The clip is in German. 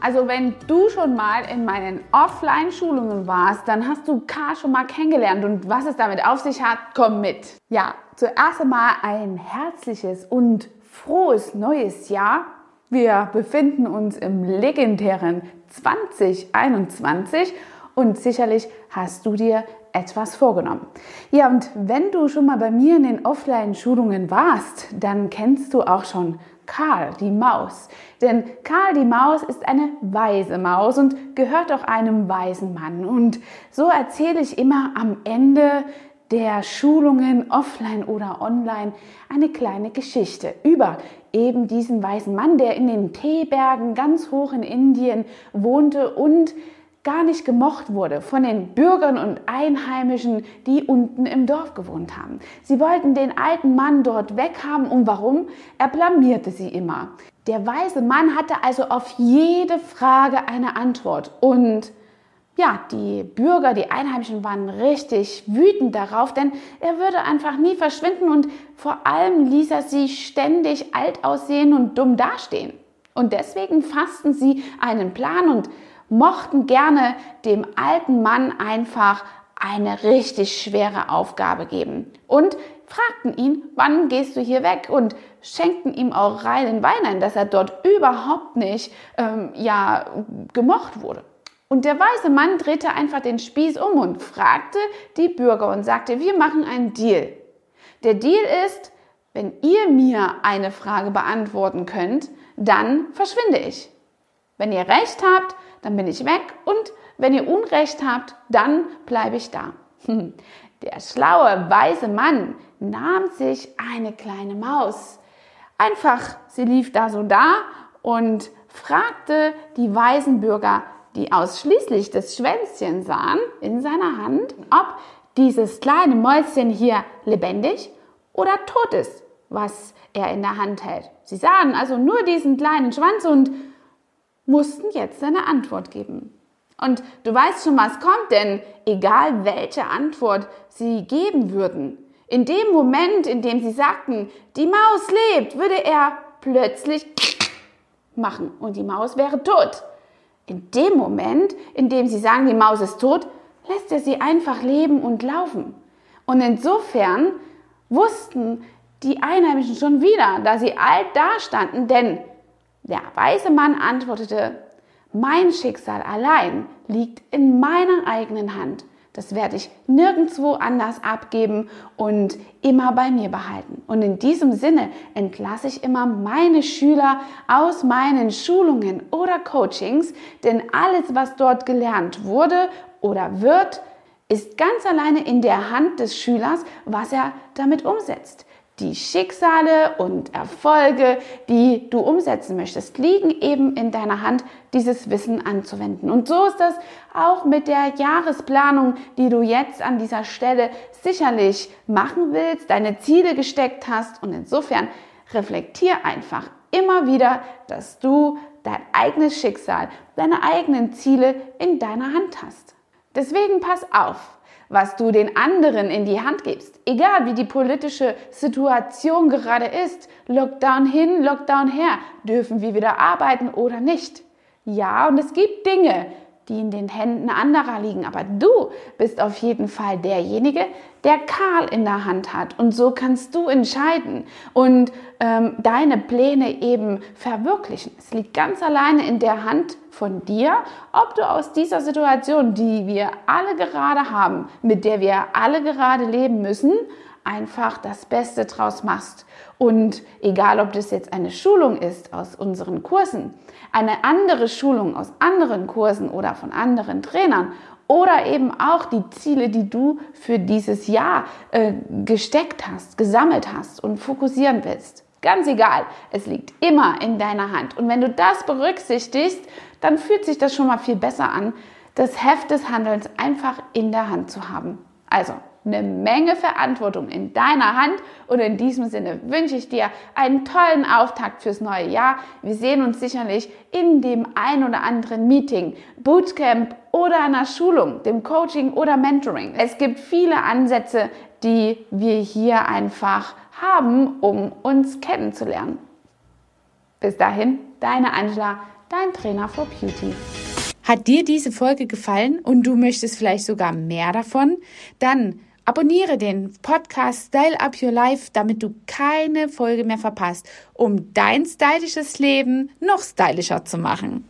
Also wenn du schon mal in meinen Offline-Schulungen warst, dann hast du K schon mal kennengelernt und was es damit auf sich hat, komm mit. Ja, zuerst einmal ein herzliches und frohes neues Jahr. Wir befinden uns im legendären 2021 und sicherlich hast du dir etwas vorgenommen. Ja, und wenn du schon mal bei mir in den Offline-Schulungen warst, dann kennst du auch schon Karl, die Maus. Denn Karl, die Maus, ist eine weise Maus und gehört auch einem weisen Mann. Und so erzähle ich immer am Ende der Schulungen offline oder online eine kleine Geschichte über eben diesen weisen Mann, der in den Teebergen ganz hoch in Indien wohnte und gar nicht gemocht wurde von den Bürgern und Einheimischen, die unten im Dorf gewohnt haben. Sie wollten den alten Mann dort weghaben und warum? Er blamierte sie immer. Der weise Mann hatte also auf jede Frage eine Antwort und ja, die Bürger, die Einheimischen waren richtig wütend darauf, denn er würde einfach nie verschwinden und vor allem ließ er sie ständig alt aussehen und dumm dastehen. Und deswegen fassten sie einen Plan und mochten gerne dem alten Mann einfach eine richtig schwere Aufgabe geben und fragten ihn, wann gehst du hier weg und schenkten ihm auch reinen Wein ein, dass er dort überhaupt nicht ähm, ja, gemocht wurde. Und der weise Mann drehte einfach den Spieß um und fragte die Bürger und sagte, wir machen einen Deal. Der Deal ist, wenn ihr mir eine Frage beantworten könnt, dann verschwinde ich. Wenn ihr recht habt, dann bin ich weg und wenn ihr Unrecht habt, dann bleibe ich da. Der schlaue, weise Mann nahm sich eine kleine Maus. Einfach, sie lief da so da und fragte die weisen Bürger, die ausschließlich das Schwänzchen sahen in seiner Hand, ob dieses kleine Mäuschen hier lebendig oder tot ist, was er in der Hand hält. Sie sahen also nur diesen kleinen Schwanz und mussten jetzt eine Antwort geben. Und du weißt schon, was kommt, denn egal welche Antwort sie geben würden, in dem Moment, in dem sie sagten, die Maus lebt, würde er plötzlich machen und die Maus wäre tot. In dem Moment, in dem sie sagen, die Maus ist tot, lässt er sie einfach leben und laufen. Und insofern wussten die Einheimischen schon wieder, da sie alt dastanden, denn der weise Mann antwortete, mein Schicksal allein liegt in meiner eigenen Hand. Das werde ich nirgendwo anders abgeben und immer bei mir behalten. Und in diesem Sinne entlasse ich immer meine Schüler aus meinen Schulungen oder Coachings, denn alles, was dort gelernt wurde oder wird, ist ganz alleine in der Hand des Schülers, was er damit umsetzt. Die Schicksale und Erfolge, die du umsetzen möchtest, liegen eben in deiner Hand, dieses Wissen anzuwenden. Und so ist das auch mit der Jahresplanung, die du jetzt an dieser Stelle sicherlich machen willst, deine Ziele gesteckt hast. Und insofern reflektier einfach immer wieder, dass du dein eigenes Schicksal, deine eigenen Ziele in deiner Hand hast. Deswegen pass auf was du den anderen in die Hand gibst. Egal wie die politische Situation gerade ist, Lockdown hin, Lockdown her, dürfen wir wieder arbeiten oder nicht. Ja, und es gibt Dinge, die in den Händen anderer liegen. Aber du bist auf jeden Fall derjenige, der Karl in der Hand hat. Und so kannst du entscheiden und ähm, deine Pläne eben verwirklichen. Es liegt ganz alleine in der Hand von dir, ob du aus dieser Situation, die wir alle gerade haben, mit der wir alle gerade leben müssen, einfach das Beste draus machst. Und egal, ob das jetzt eine Schulung ist aus unseren Kursen, eine andere Schulung aus anderen Kursen oder von anderen Trainern oder eben auch die Ziele, die du für dieses Jahr äh, gesteckt hast, gesammelt hast und fokussieren willst. Ganz egal, es liegt immer in deiner Hand. Und wenn du das berücksichtigst, dann fühlt sich das schon mal viel besser an, das Heft des Handelns einfach in der Hand zu haben. Also, eine Menge Verantwortung in deiner Hand und in diesem Sinne wünsche ich dir einen tollen Auftakt fürs neue Jahr. Wir sehen uns sicherlich in dem ein oder anderen Meeting, Bootcamp oder einer Schulung, dem Coaching oder Mentoring. Es gibt viele Ansätze, die wir hier einfach haben, um uns kennenzulernen. Bis dahin, deine Angela, dein Trainer for Beauty. Hat dir diese Folge gefallen und du möchtest vielleicht sogar mehr davon? Dann abonniere den Podcast Style Up Your Life, damit du keine Folge mehr verpasst, um dein stylisches Leben noch stylischer zu machen.